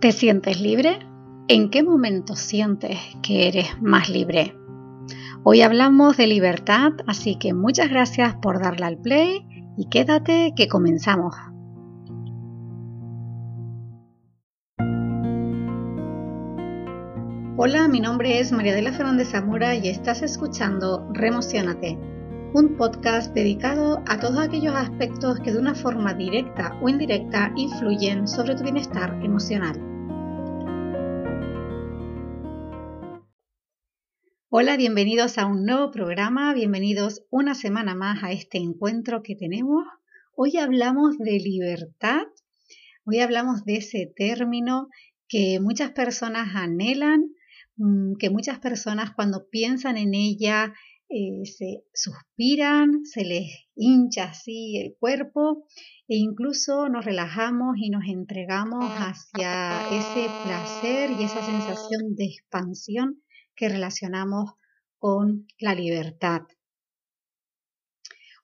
¿Te sientes libre? ¿En qué momento sientes que eres más libre? Hoy hablamos de libertad, así que muchas gracias por darle al play y quédate que comenzamos. Hola, mi nombre es María de la Fernández Zamora y estás escuchando Remocionate, un podcast dedicado a todos aquellos aspectos que de una forma directa o indirecta influyen sobre tu bienestar emocional. Hola, bienvenidos a un nuevo programa, bienvenidos una semana más a este encuentro que tenemos. Hoy hablamos de libertad, hoy hablamos de ese término que muchas personas anhelan, mm, que muchas personas cuando piensan en ella eh, se suspiran, se les hincha así el cuerpo e incluso nos relajamos y nos entregamos hacia ese placer y esa sensación de expansión que relacionamos con la libertad.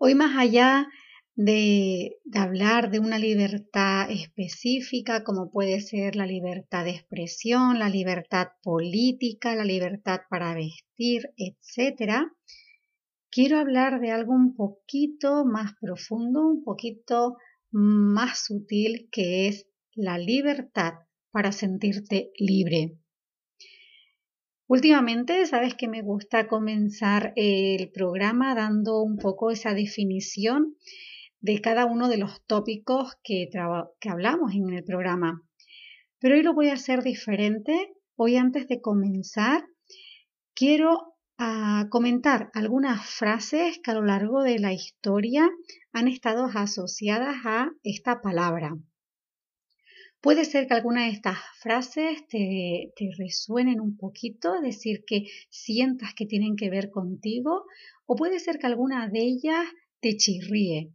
Hoy más allá de, hablar de una libertad específica como puede ser la libertad de expresión, la libertad política, la libertad para vestir, etc., quiero hablar de algo un poquito más profundo, un poquito más sutil, que es la libertad para sentirte libre. Últimamente, sabes que me gusta comenzar el programa dando un poco esa definición de cada uno de los tópicos que, que hablamos en el programa. Pero hoy lo voy a hacer diferente. Hoy antes de comenzar, quiero ah, comentar algunas frases que a lo largo de la historia han estado asociadas a esta palabra. Puede ser que alguna de estas frases te, te, resuenen un poquito, es decir, que sientas que tienen que ver contigo, o puede ser que alguna de ellas te chirríe.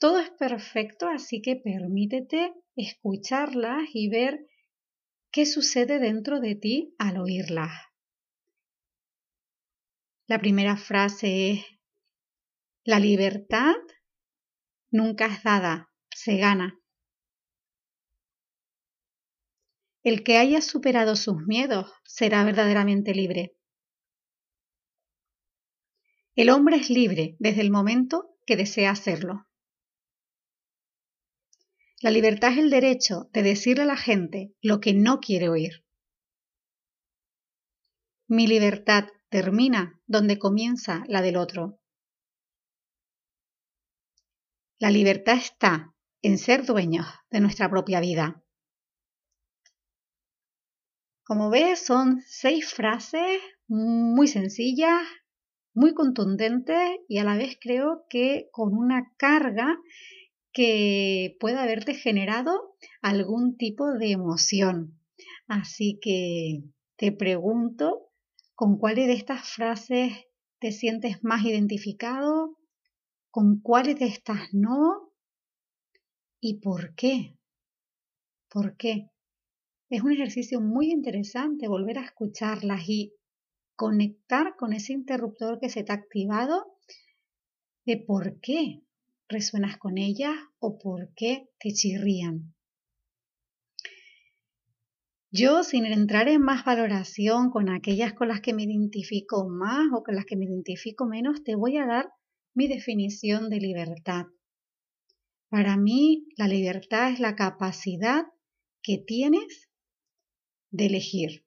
Todo es perfecto, así que permítete escucharlas y ver qué sucede dentro de ti al oírlas. La primera frase es, la libertad nunca es dada, se gana. El que haya superado sus miedos será verdaderamente libre. El hombre es libre desde el momento que desea hacerlo. La libertad es el derecho de decirle a la gente lo que no quiere oír. Mi libertad termina donde comienza la del otro. La libertad está en ser dueños de nuestra propia vida. Como ves, son seis frases muy sencillas, muy contundentes y a la vez creo que con una carga que pueda haberte generado algún tipo de emoción. Así que te pregunto, ¿con cuáles de estas frases te sientes más identificado? ¿Con cuáles de estas no? ¿Y por qué? ¿Por qué? Es un ejercicio muy interesante volver a escucharlas y conectar con ese interruptor que se te ha activado de por qué resuenas con ellas o por qué te chirrían. Yo, sin entrar en más valoración con aquellas con las que me identifico más o con las que me identifico menos, te voy a dar mi definición de libertad. Para mí, la libertad es la capacidad que tienes de elegir,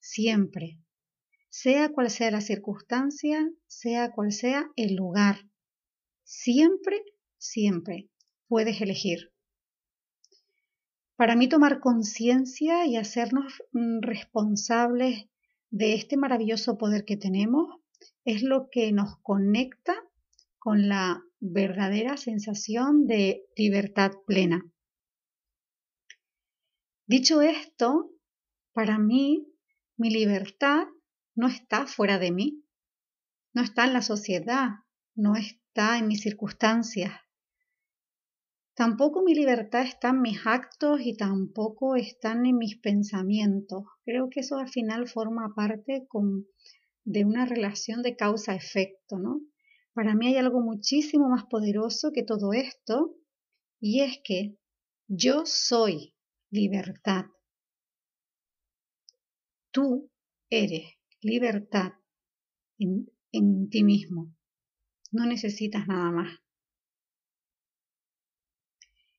siempre, sea cual sea la circunstancia, sea cual sea el lugar, siempre, siempre puedes elegir. Para mí tomar conciencia y hacernos mm, responsables de este maravilloso poder que tenemos es lo que nos conecta con la verdadera sensación de libertad plena. Dicho esto, para mí, mi libertad no está fuera de mí, no está en la sociedad, no está en mis circunstancias. Tampoco mi libertad está en mis actos y tampoco están en mis pensamientos. Creo que eso al final forma parte de una relación de causa-efecto, ¿no? Para mí hay algo muchísimo más poderoso que todo esto y es que Yo soy libertad. Tú eres libertad en ti mismo. No necesitas nada más.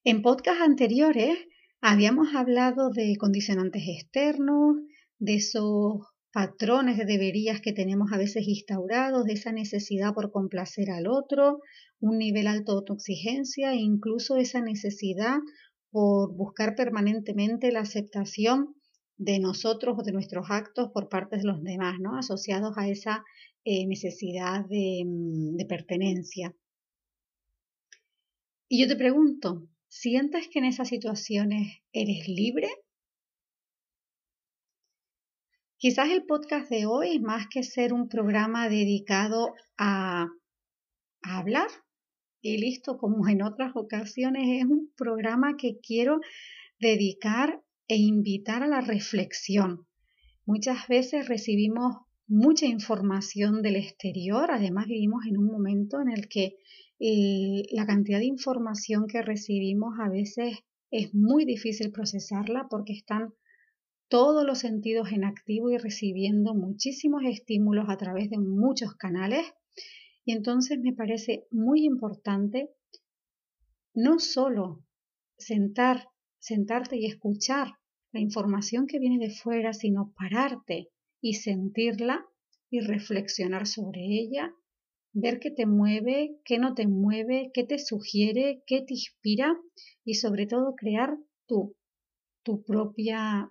En podcast anteriores habíamos hablado de condicionantes externos, de esos patrones de deberías que tenemos a veces instaurados, de esa necesidad por complacer al otro, un nivel alto de autoexigencia e incluso esa necesidad por buscar permanentemente la aceptación de nosotros o de nuestros actos por parte de los demás, ¿no? asociados a esa eh, necesidad mm, de pertenencia. Y yo te pregunto, ¿sientes que en esas situaciones eres libre? Quizás el podcast de hoy, más que ser un programa dedicado a, hablar y listo, como en otras ocasiones, es un programa que quiero dedicar e invitar a la reflexión. Muchas veces recibimos mucha información del exterior, además vivimos en un momento en el que eh, la cantidad de información que recibimos a veces es muy difícil procesarla porque están todos los sentidos en activo y recibiendo muchísimos estímulos a través de muchos canales. Y entonces me parece muy importante no solo sentar, sentarte y escuchar la información que viene de fuera, sino pararte y sentirla y reflexionar sobre ella, ver qué te mueve, qué no te mueve, qué te sugiere, qué te inspira y sobre todo crear tú, tu propia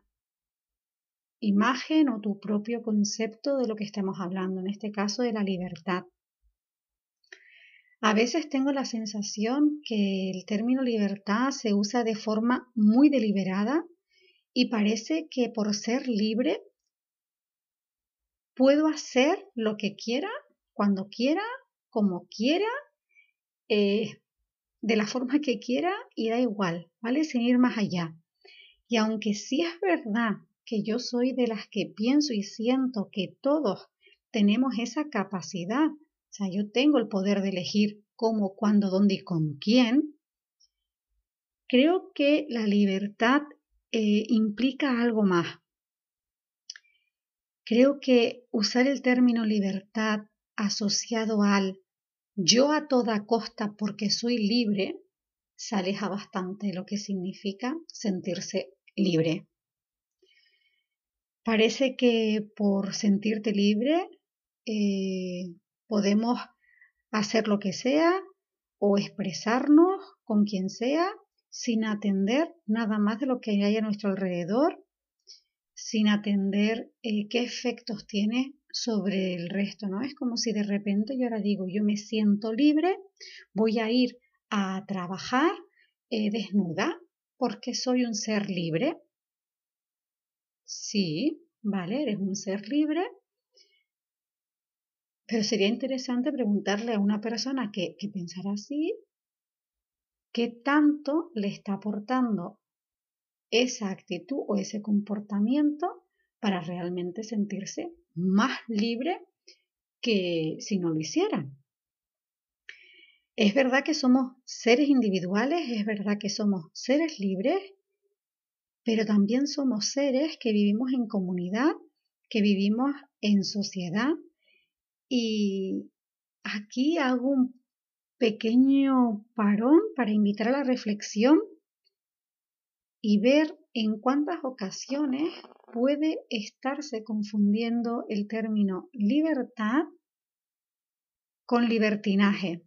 imagen o tu propio concepto de lo que estamos hablando, en este caso de la libertad. A veces tengo la sensación que el término libertad se usa de forma muy deliberada y parece que por ser libre puedo hacer lo que quiera, cuando quiera, como quiera, eh, de la forma que quiera y da igual, ¿vale? Sin ir más allá. Y aunque sí es verdad que yo soy de las que pienso y siento que todos tenemos esa capacidad, o sea, yo tengo el poder de elegir cómo, cuándo, dónde y con quién, creo que la libertad eh, implica algo más. Creo que usar el término libertad asociado al yo a toda costa porque soy libre se aleja bastante de lo que significa sentirse libre. Parece que por sentirte libre eh, podemos hacer lo que sea o expresarnos con quien sea sin atender nada más de lo que hay a nuestro alrededor, sin atender eh, qué efectos tiene sobre el resto, ¿no? Es como si de repente yo ahora digo, yo me siento libre, voy a ir a trabajar eh, desnuda porque soy un ser libre Sí, vale, eres un ser libre, pero sería interesante preguntarle a una persona que, que pensara así, qué tanto le está aportando esa actitud o ese comportamiento para realmente sentirse más libre que si no lo hicieran. Es verdad que somos seres individuales, es verdad que somos seres libres pero también somos seres que vivimos en comunidad, que vivimos en sociedad y aquí hago un pequeño parón para invitar a la reflexión y ver en cuántas ocasiones puede estarse confundiendo el término libertad con libertinaje.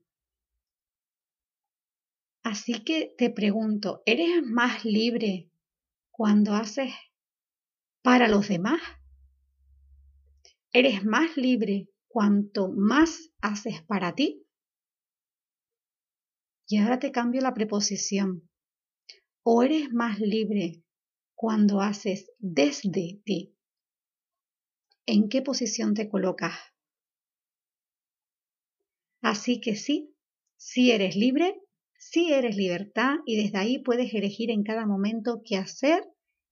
Así que te pregunto, ¿eres más libre cuando haces para los demás. Eres más libre cuanto más haces para ti. Y ahora te cambio la preposición. O eres más libre cuando haces desde ti. ¿En qué posición te colocas? Así que sí, si eres libre Sí eres libertad y desde ahí puedes elegir en cada momento qué hacer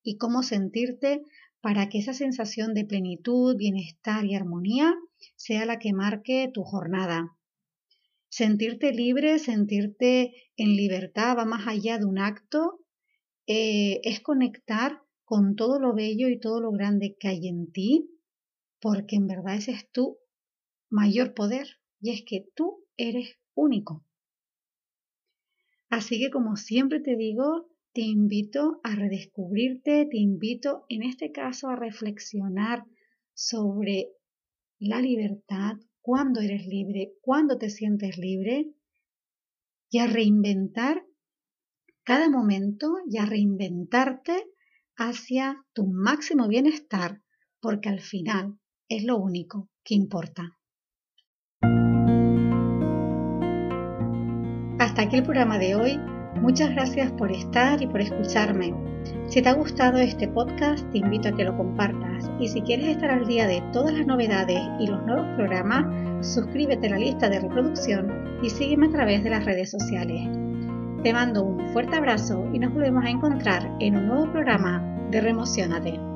y cómo sentirte para que esa sensación de plenitud, bienestar y armonía sea la que marque tu jornada. Sentirte libre, sentirte en libertad va más allá de un acto, eh, es conectar con todo lo bello y todo lo grande que hay en ti, porque en verdad ese es tu mayor poder y es que tú eres único. Así que como siempre te digo, te invito a redescubrirte, te invito en este caso a reflexionar sobre la libertad, cuándo eres libre, cuándo te sientes libre y a reinventar cada momento y a reinventarte hacia tu máximo bienestar, porque al final es lo único que importa. Hasta aquí el programa de hoy. Muchas gracias por estar y por escucharme. Si te ha gustado este podcast, te invito a que lo compartas y si quieres estar al día de todas las novedades y los nuevos programas, suscríbete a la lista de reproducción y sígueme a través de las redes sociales. Te mando un fuerte abrazo y nos volvemos a encontrar en un nuevo programa de Remocionate.